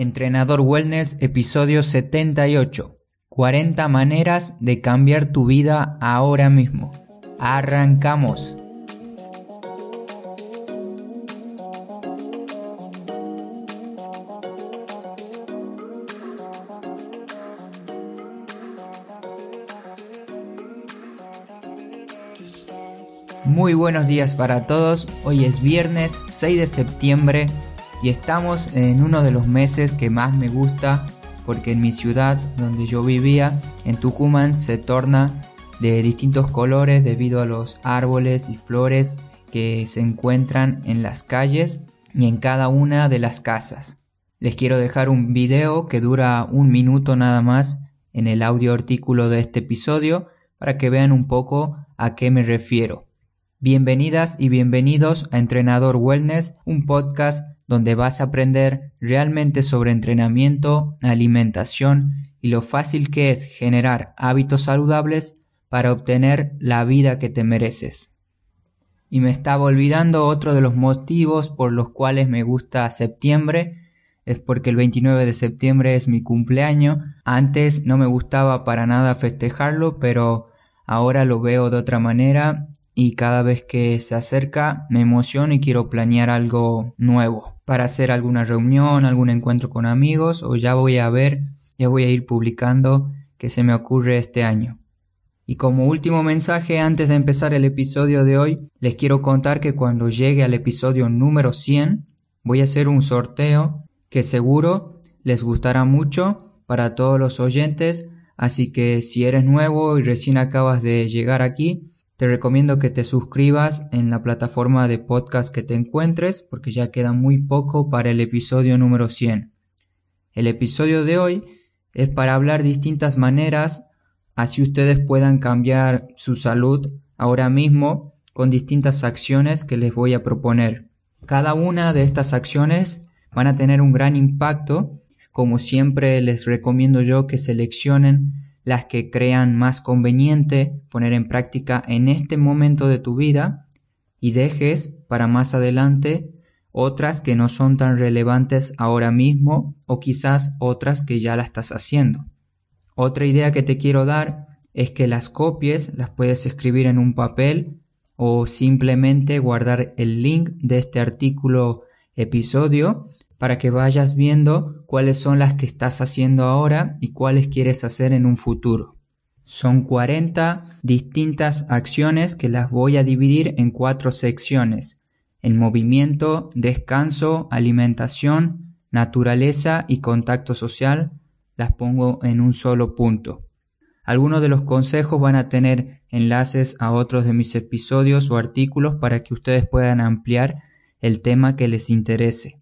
Entrenador Wellness, episodio 78. 40 maneras de cambiar tu vida ahora mismo. Arrancamos. Muy buenos días para todos. Hoy es viernes 6 de septiembre y estamos en uno de los meses que más me gusta porque en mi ciudad donde yo vivía, en Tucumán, se torna de distintos colores debido a los árboles y flores que se encuentran en las calles y en cada una de las casas. Les quiero dejar un video que dura un minuto nada más en el audio artículo de este episodio para que vean un poco a qué me refiero. Bienvenidas y bienvenidos a Entrenador Wellness, un podcast donde vas a aprender realmente sobre entrenamiento, alimentación y lo fácil que es generar hábitos saludables para obtener la vida que te mereces. Y me estaba olvidando otro de los motivos por los cuales me gusta septiembre, es porque el 29 de septiembre es mi cumpleaños. Antes no me gustaba para nada festejarlo, pero ahora lo veo de otra manera y cada vez que se acerca me emociono y quiero planear algo nuevo para hacer alguna reunión, algún encuentro con amigos o ya voy a ver, ya voy a ir publicando que se me ocurre este año. Y como último mensaje antes de empezar el episodio de hoy, les quiero contar que cuando llegue al episodio número 100 voy a hacer un sorteo que seguro les gustará mucho para todos los oyentes, así que si eres nuevo y recién acabas de llegar aquí, te recomiendo que te suscribas en la plataforma de podcast que te encuentres porque ya queda muy poco para el episodio número 100. El episodio de hoy es para hablar distintas maneras así ustedes puedan cambiar su salud ahora mismo con distintas acciones que les voy a proponer. Cada una de estas acciones van a tener un gran impacto, como siempre les recomiendo yo que seleccionen las que crean más conveniente poner en práctica en este momento de tu vida y dejes para más adelante otras que no son tan relevantes ahora mismo o quizás otras que ya la estás haciendo. Otra idea que te quiero dar es que las copies las puedes escribir en un papel o simplemente guardar el link de este artículo episodio para que vayas viendo cuáles son las que estás haciendo ahora y cuáles quieres hacer en un futuro. Son 40 distintas acciones que las voy a dividir en cuatro secciones. En movimiento, descanso, alimentación, naturaleza y contacto social las pongo en un solo punto. Algunos de los consejos van a tener enlaces a otros de mis episodios o artículos para que ustedes puedan ampliar el tema que les interese.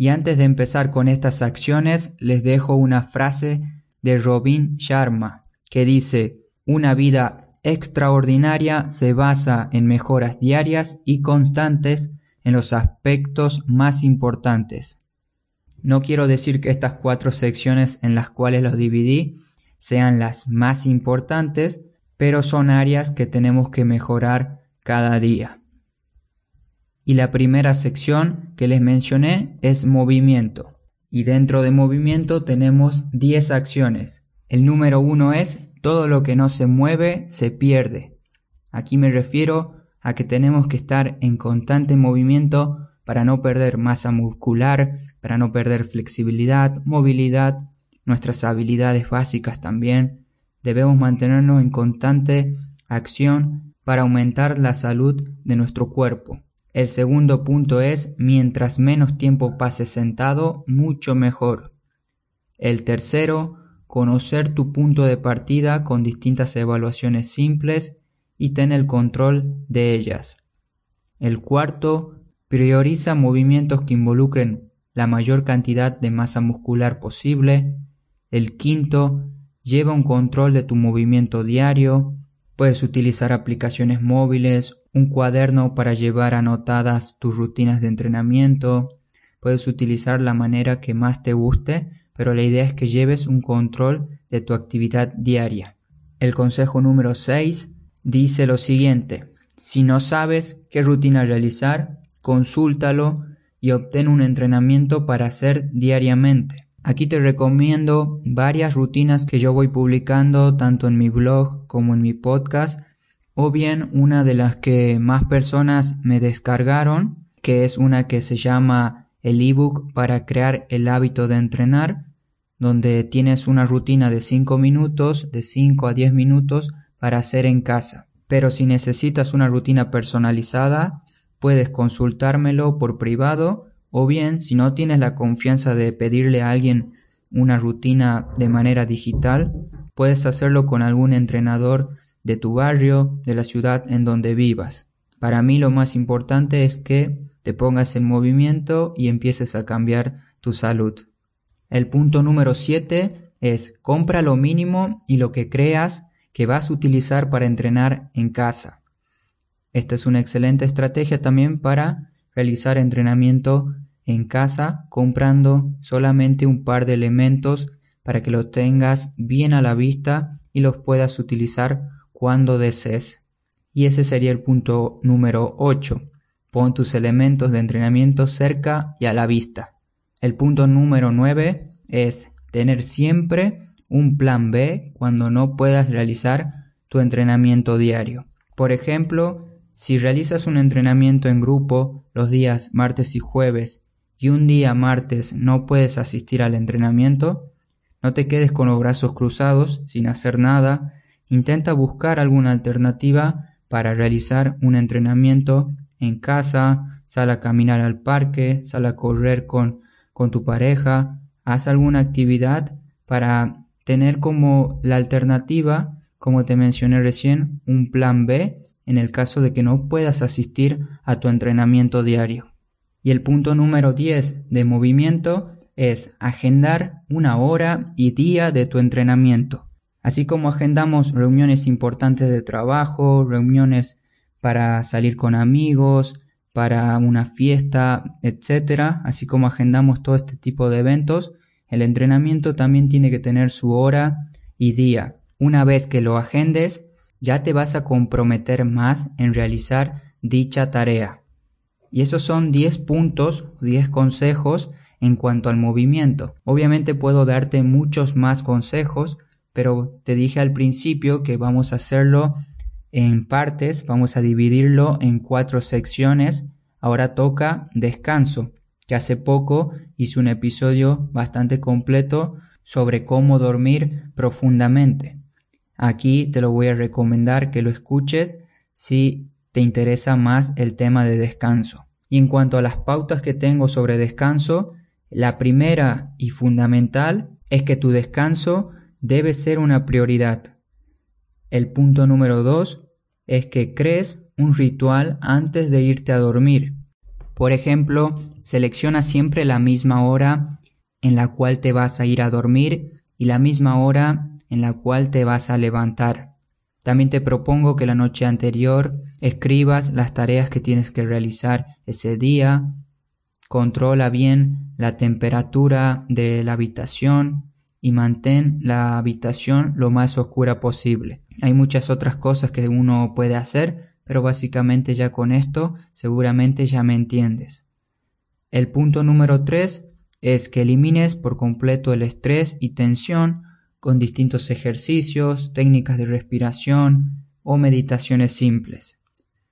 Y antes de empezar con estas acciones, les dejo una frase de Robin Sharma que dice, una vida extraordinaria se basa en mejoras diarias y constantes en los aspectos más importantes. No quiero decir que estas cuatro secciones en las cuales los dividí sean las más importantes, pero son áreas que tenemos que mejorar cada día. Y la primera sección que les mencioné es movimiento. Y dentro de movimiento tenemos 10 acciones. El número 1 es todo lo que no se mueve se pierde. Aquí me refiero a que tenemos que estar en constante movimiento para no perder masa muscular, para no perder flexibilidad, movilidad, nuestras habilidades básicas también. Debemos mantenernos en constante acción para aumentar la salud de nuestro cuerpo. El segundo punto es mientras menos tiempo pases sentado, mucho mejor. El tercero, conocer tu punto de partida con distintas evaluaciones simples y ten el control de ellas. El cuarto, prioriza movimientos que involucren la mayor cantidad de masa muscular posible. El quinto, lleva un control de tu movimiento diario. Puedes utilizar aplicaciones móviles un cuaderno para llevar anotadas tus rutinas de entrenamiento. Puedes utilizar la manera que más te guste, pero la idea es que lleves un control de tu actividad diaria. El consejo número 6 dice lo siguiente. Si no sabes qué rutina realizar, consúltalo y obtén un entrenamiento para hacer diariamente. Aquí te recomiendo varias rutinas que yo voy publicando tanto en mi blog como en mi podcast o bien una de las que más personas me descargaron, que es una que se llama el ebook para crear el hábito de entrenar, donde tienes una rutina de 5 minutos, de 5 a 10 minutos para hacer en casa. Pero si necesitas una rutina personalizada, puedes consultármelo por privado o bien si no tienes la confianza de pedirle a alguien una rutina de manera digital, puedes hacerlo con algún entrenador de tu barrio, de la ciudad en donde vivas. Para mí lo más importante es que te pongas en movimiento y empieces a cambiar tu salud. El punto número 7 es compra lo mínimo y lo que creas que vas a utilizar para entrenar en casa. Esta es una excelente estrategia también para realizar entrenamiento en casa comprando solamente un par de elementos para que los tengas bien a la vista y los puedas utilizar cuando desees. Y ese sería el punto número 8. Pon tus elementos de entrenamiento cerca y a la vista. El punto número 9 es tener siempre un plan B cuando no puedas realizar tu entrenamiento diario. Por ejemplo, si realizas un entrenamiento en grupo los días martes y jueves y un día martes no puedes asistir al entrenamiento, no te quedes con los brazos cruzados sin hacer nada Intenta buscar alguna alternativa para realizar un entrenamiento en casa, sal a caminar al parque, sal a correr con, con tu pareja, haz alguna actividad para tener como la alternativa, como te mencioné recién, un plan B en el caso de que no puedas asistir a tu entrenamiento diario. Y el punto número 10 de movimiento es agendar una hora y día de tu entrenamiento. Así como agendamos reuniones importantes de trabajo, reuniones para salir con amigos, para una fiesta, etc. Así como agendamos todo este tipo de eventos, el entrenamiento también tiene que tener su hora y día. Una vez que lo agendes, ya te vas a comprometer más en realizar dicha tarea. Y esos son 10 puntos, 10 consejos en cuanto al movimiento. Obviamente puedo darte muchos más consejos, pero te dije al principio que vamos a hacerlo en partes, vamos a dividirlo en cuatro secciones. Ahora toca descanso, que hace poco hice un episodio bastante completo sobre cómo dormir profundamente. Aquí te lo voy a recomendar que lo escuches si te interesa más el tema de descanso. Y en cuanto a las pautas que tengo sobre descanso, la primera y fundamental es que tu descanso debe ser una prioridad. El punto número dos es que crees un ritual antes de irte a dormir. Por ejemplo, selecciona siempre la misma hora en la cual te vas a ir a dormir y la misma hora en la cual te vas a levantar. También te propongo que la noche anterior escribas las tareas que tienes que realizar ese día. Controla bien la temperatura de la habitación y mantén la habitación lo más oscura posible. Hay muchas otras cosas que uno puede hacer, pero básicamente ya con esto seguramente ya me entiendes. El punto número 3 es que elimines por completo el estrés y tensión con distintos ejercicios, técnicas de respiración o meditaciones simples.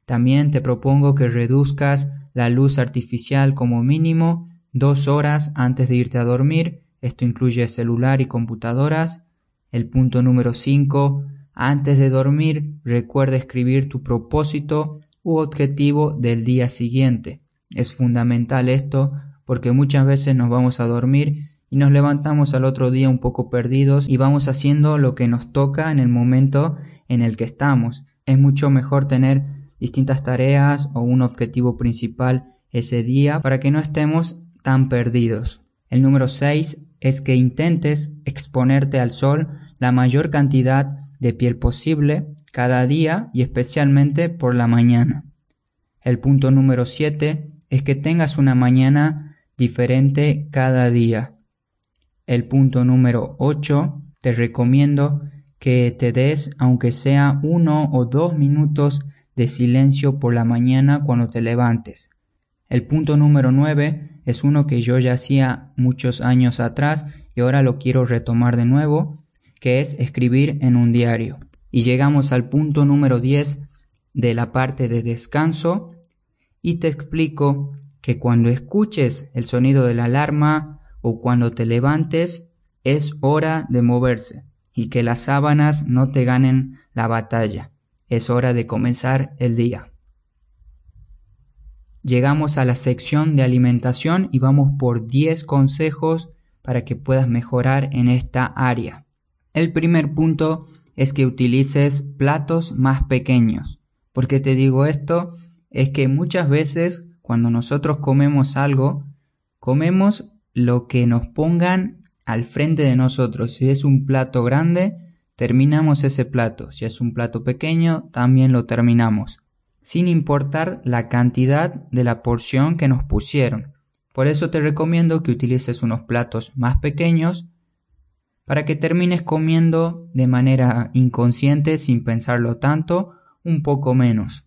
También te propongo que reduzcas la luz artificial como mínimo dos horas antes de irte a dormir esto incluye celular y computadoras. El punto número 5. Antes de dormir, recuerda escribir tu propósito u objetivo del día siguiente. Es fundamental esto porque muchas veces nos vamos a dormir y nos levantamos al otro día un poco perdidos y vamos haciendo lo que nos toca en el momento en el que estamos. Es mucho mejor tener distintas tareas o un objetivo principal ese día para que no estemos tan perdidos. El número 6 es que intentes exponerte al sol la mayor cantidad de piel posible cada día y especialmente por la mañana. El punto número 7 es que tengas una mañana diferente cada día. El punto número 8 te recomiendo que te des aunque sea uno o dos minutos de silencio por la mañana cuando te levantes. El punto número 9 es uno que yo ya hacía muchos años atrás y ahora lo quiero retomar de nuevo, que es escribir en un diario. Y llegamos al punto número 10 de la parte de descanso y te explico que cuando escuches el sonido de la alarma o cuando te levantes es hora de moverse y que las sábanas no te ganen la batalla. Es hora de comenzar el día. Llegamos a la sección de alimentación y vamos por 10 consejos para que puedas mejorar en esta área. El primer punto es que utilices platos más pequeños. ¿Por qué te digo esto? Es que muchas veces cuando nosotros comemos algo, comemos lo que nos pongan al frente de nosotros. Si es un plato grande, terminamos ese plato. Si es un plato pequeño, también lo terminamos. Sin importar la cantidad de la porción que nos pusieron. Por eso te recomiendo que utilices unos platos más pequeños para que termines comiendo de manera inconsciente sin pensarlo tanto, un poco menos.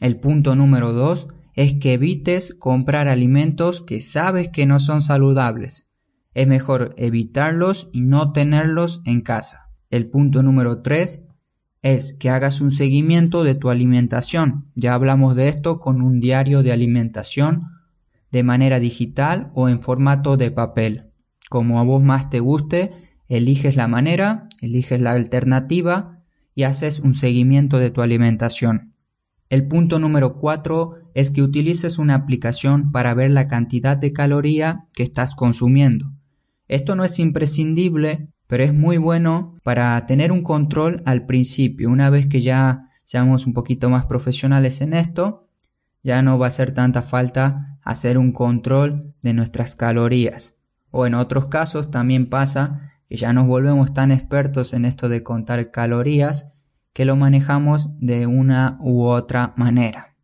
El punto número 2 es que evites comprar alimentos que sabes que no son saludables. Es mejor evitarlos y no tenerlos en casa. El punto número 3 es que hagas un seguimiento de tu alimentación. Ya hablamos de esto con un diario de alimentación de manera digital o en formato de papel como a vos más te guste, eliges la manera, eliges la alternativa y haces un seguimiento de tu alimentación. El punto número 4 es que utilices una aplicación para ver la cantidad de caloría que estás consumiendo. Esto no es imprescindible, pero es muy bueno para tener un control al principio. Una vez que ya seamos un poquito más profesionales en esto, ya no va a hacer tanta falta hacer un control de nuestras calorías. O en otros casos también pasa que ya nos volvemos tan expertos en esto de contar calorías que lo manejamos de una u otra manera.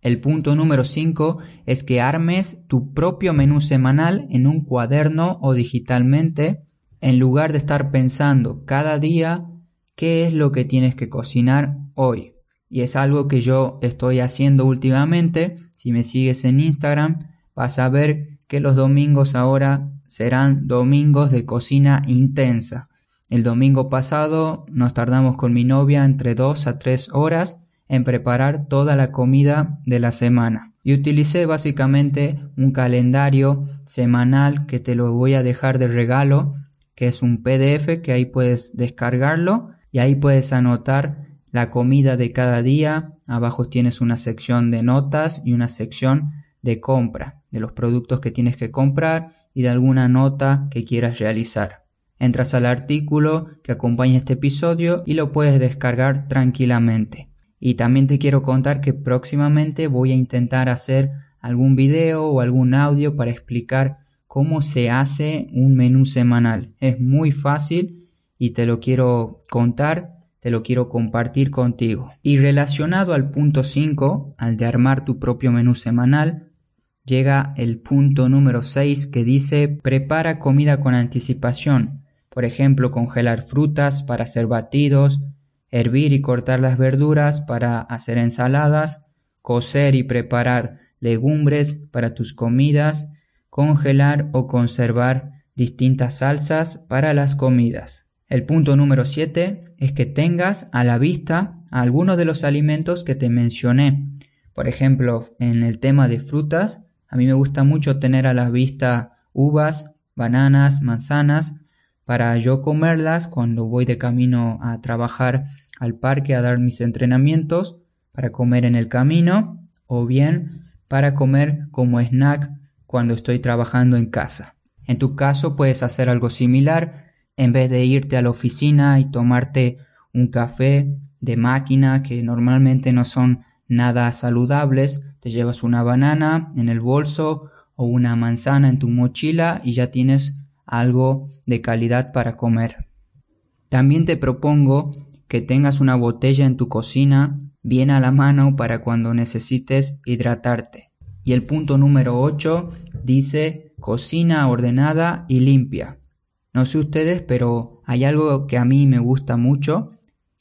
El punto número 5 es que armes tu propio menú semanal en un cuaderno o digitalmente en lugar de estar pensando cada día qué es lo que tienes que cocinar hoy. Y es algo que yo estoy haciendo últimamente. Si me sigues en Instagram vas a ver que los domingos ahora serán domingos de cocina intensa. El domingo pasado nos tardamos con mi novia entre 2 a 3 horas en preparar toda la comida de la semana. Y utilicé básicamente un calendario semanal que te lo voy a dejar de regalo, que es un PDF que ahí puedes descargarlo y ahí puedes anotar la comida de cada día. Abajo tienes una sección de notas y una sección de compra, de los productos que tienes que comprar y de alguna nota que quieras realizar. Entras al artículo que acompaña este episodio y lo puedes descargar tranquilamente. Y también te quiero contar que próximamente voy a intentar hacer algún video o algún audio para explicar cómo se hace un menú semanal. Es muy fácil y te lo quiero contar, te lo quiero compartir contigo. Y relacionado al punto 5, al de armar tu propio menú semanal, llega el punto número 6 que dice prepara comida con anticipación, por ejemplo congelar frutas para hacer batidos, hervir y cortar las verduras para hacer ensaladas, cocer y preparar legumbres para tus comidas, congelar o conservar distintas salsas para las comidas. El punto número 7 es que tengas a la vista algunos de los alimentos que te mencioné. Por ejemplo, en el tema de frutas, a mí me gusta mucho tener a la vista uvas, bananas, manzanas, para yo comerlas cuando voy de camino a trabajar al parque a dar mis entrenamientos, para comer en el camino, o bien para comer como snack cuando estoy trabajando en casa. En tu caso puedes hacer algo similar, en vez de irte a la oficina y tomarte un café de máquina que normalmente no son nada saludables, te llevas una banana en el bolso o una manzana en tu mochila y ya tienes algo de calidad para comer. También te propongo que tengas una botella en tu cocina bien a la mano para cuando necesites hidratarte. Y el punto número 8 dice cocina ordenada y limpia. No sé ustedes, pero hay algo que a mí me gusta mucho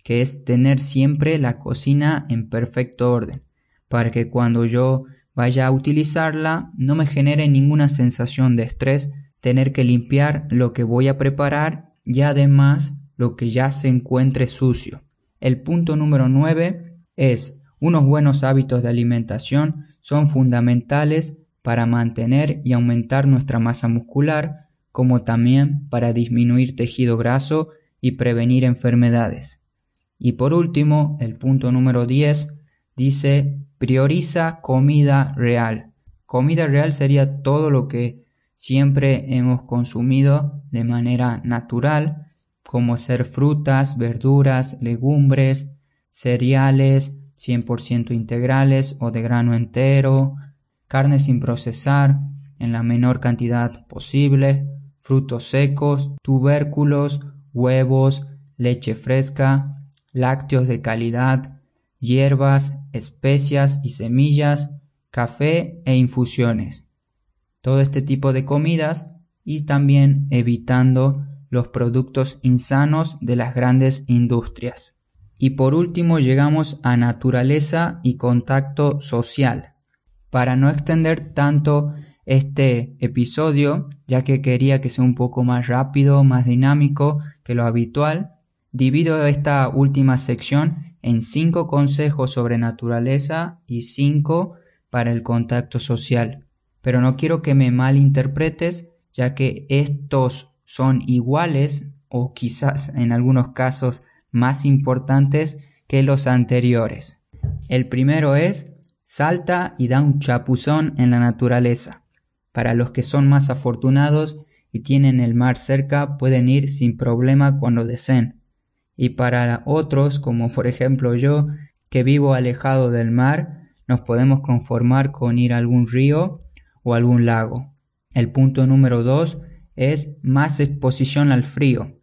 que es tener siempre la cocina en perfecto orden, para que cuando yo vaya a utilizarla no me genere ninguna sensación de estrés tener que limpiar lo que voy a preparar y además lo que ya se encuentre sucio. El punto número 9 es unos buenos hábitos de alimentación son fundamentales para mantener y aumentar nuestra masa muscular, como también para disminuir tejido graso y prevenir enfermedades. Y por último, el punto número 10 dice prioriza comida real. Comida real sería todo lo que siempre hemos consumido de manera natural, como ser frutas, verduras, legumbres, cereales 100% integrales o de grano entero, carne sin procesar en la menor cantidad posible, frutos secos, tubérculos, huevos, leche fresca, lácteos de calidad, hierbas, especias y semillas, café e infusiones. Todo este tipo de comidas y también evitando los productos insanos de las grandes industrias. Y por último llegamos a naturaleza y contacto social. Para no extender tanto este episodio, ya que quería que sea un poco más rápido, más dinámico que lo habitual, divido esta última sección en cinco consejos sobre naturaleza y cinco para el contacto social. Pero no quiero que me malinterpretes, ya que estos son iguales o quizás en algunos casos más importantes que los anteriores. El primero es salta y da un chapuzón en la naturaleza. Para los que son más afortunados y tienen el mar cerca pueden ir sin problema cuando deseen. Y para otros, como por ejemplo yo, que vivo alejado del mar, nos podemos conformar con ir a algún río o algún lago. El punto número dos es más exposición al frío.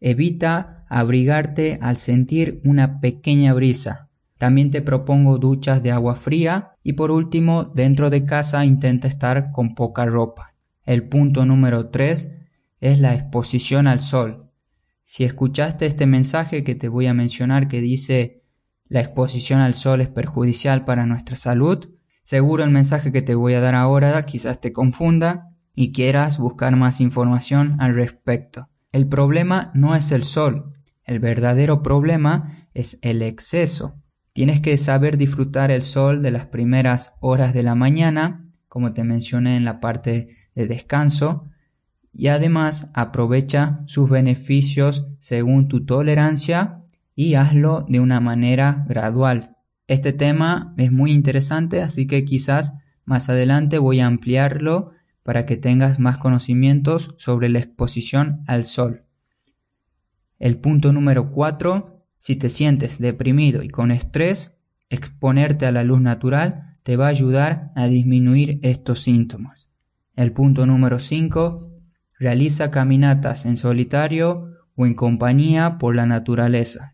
Evita abrigarte al sentir una pequeña brisa. También te propongo duchas de agua fría y por último, dentro de casa intenta estar con poca ropa. El punto número 3 es la exposición al sol. Si escuchaste este mensaje que te voy a mencionar que dice la exposición al sol es perjudicial para nuestra salud, seguro el mensaje que te voy a dar ahora quizás te confunda y quieras buscar más información al respecto. El problema no es el sol, el verdadero problema es el exceso. Tienes que saber disfrutar el sol de las primeras horas de la mañana, como te mencioné en la parte de descanso, y además aprovecha sus beneficios según tu tolerancia y hazlo de una manera gradual. Este tema es muy interesante, así que quizás más adelante voy a ampliarlo para que tengas más conocimientos sobre la exposición al sol. El punto número 4, si te sientes deprimido y con estrés, exponerte a la luz natural te va a ayudar a disminuir estos síntomas. El punto número 5, realiza caminatas en solitario o en compañía por la naturaleza.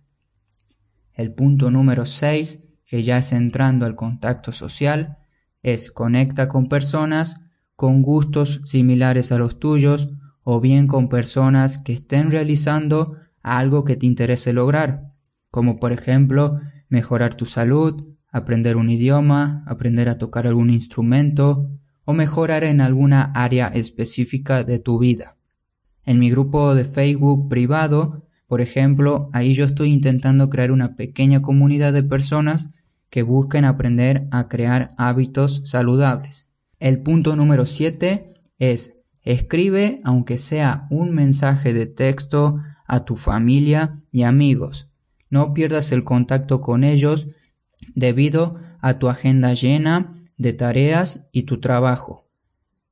El punto número 6, que ya es entrando al contacto social, es conecta con personas con gustos similares a los tuyos o bien con personas que estén realizando algo que te interese lograr, como por ejemplo mejorar tu salud, aprender un idioma, aprender a tocar algún instrumento o mejorar en alguna área específica de tu vida. En mi grupo de Facebook privado, por ejemplo, ahí yo estoy intentando crear una pequeña comunidad de personas que busquen aprender a crear hábitos saludables. El punto número 7 es escribe aunque sea un mensaje de texto a tu familia y amigos. No pierdas el contacto con ellos debido a tu agenda llena de tareas y tu trabajo.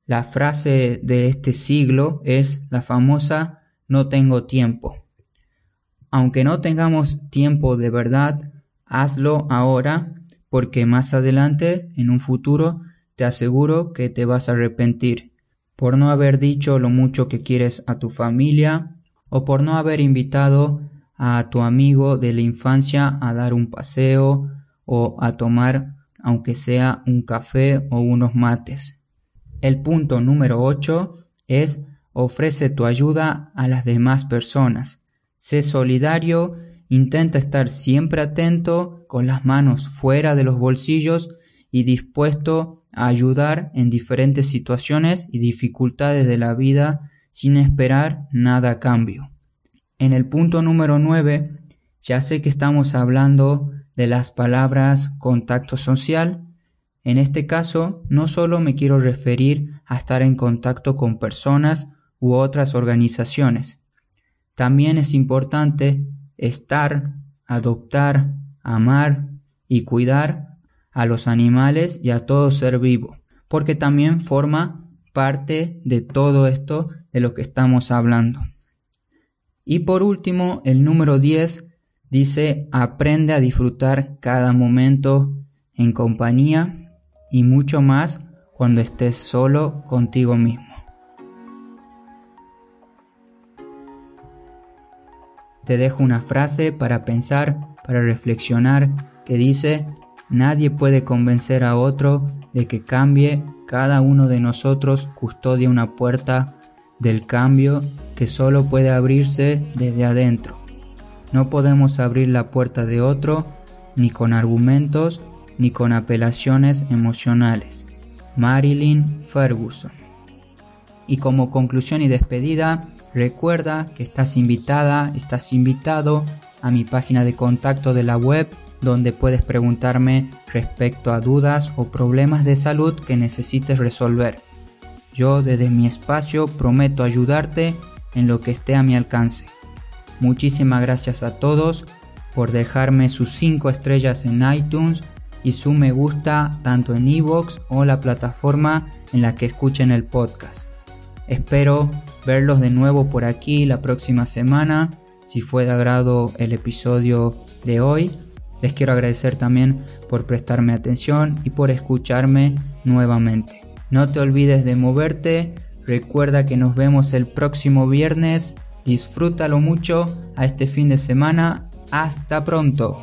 La frase de este siglo es la famosa no tengo tiempo. Aunque no tengamos tiempo de verdad, hazlo ahora porque más adelante, en un futuro, te aseguro que te vas a arrepentir por no haber dicho lo mucho que quieres a tu familia o por no haber invitado a tu amigo de la infancia a dar un paseo o a tomar aunque sea un café o unos mates. El punto número 8 es ofrece tu ayuda a las demás personas. Sé solidario, intenta estar siempre atento, con las manos fuera de los bolsillos y dispuesto a ayudar en diferentes situaciones y dificultades de la vida sin esperar nada a cambio. En el punto número 9, ya sé que estamos hablando de las palabras contacto social. En este caso, no solo me quiero referir a estar en contacto con personas u otras organizaciones. También es importante estar, adoptar, amar y cuidar a los animales y a todo ser vivo, porque también forma parte de todo esto de lo que estamos hablando. Y por último, el número 10 dice, aprende a disfrutar cada momento en compañía y mucho más cuando estés solo contigo mismo. Te dejo una frase para pensar, para reflexionar, que dice, nadie puede convencer a otro de que cambie, cada uno de nosotros custodia una puerta del cambio que solo puede abrirse desde adentro. No podemos abrir la puerta de otro ni con argumentos ni con apelaciones emocionales. Marilyn Ferguson. Y como conclusión y despedida, recuerda que estás invitada, estás invitado a mi página de contacto de la web donde puedes preguntarme respecto a dudas o problemas de salud que necesites resolver. Yo desde mi espacio prometo ayudarte en lo que esté a mi alcance. Muchísimas gracias a todos por dejarme sus 5 estrellas en iTunes y su me gusta tanto en iVoox o la plataforma en la que escuchen el podcast. Espero verlos de nuevo por aquí la próxima semana. Si fue de agrado el episodio de hoy, les quiero agradecer también por prestarme atención y por escucharme nuevamente. No te olvides de moverte, recuerda que nos vemos el próximo viernes, disfrútalo mucho a este fin de semana, hasta pronto.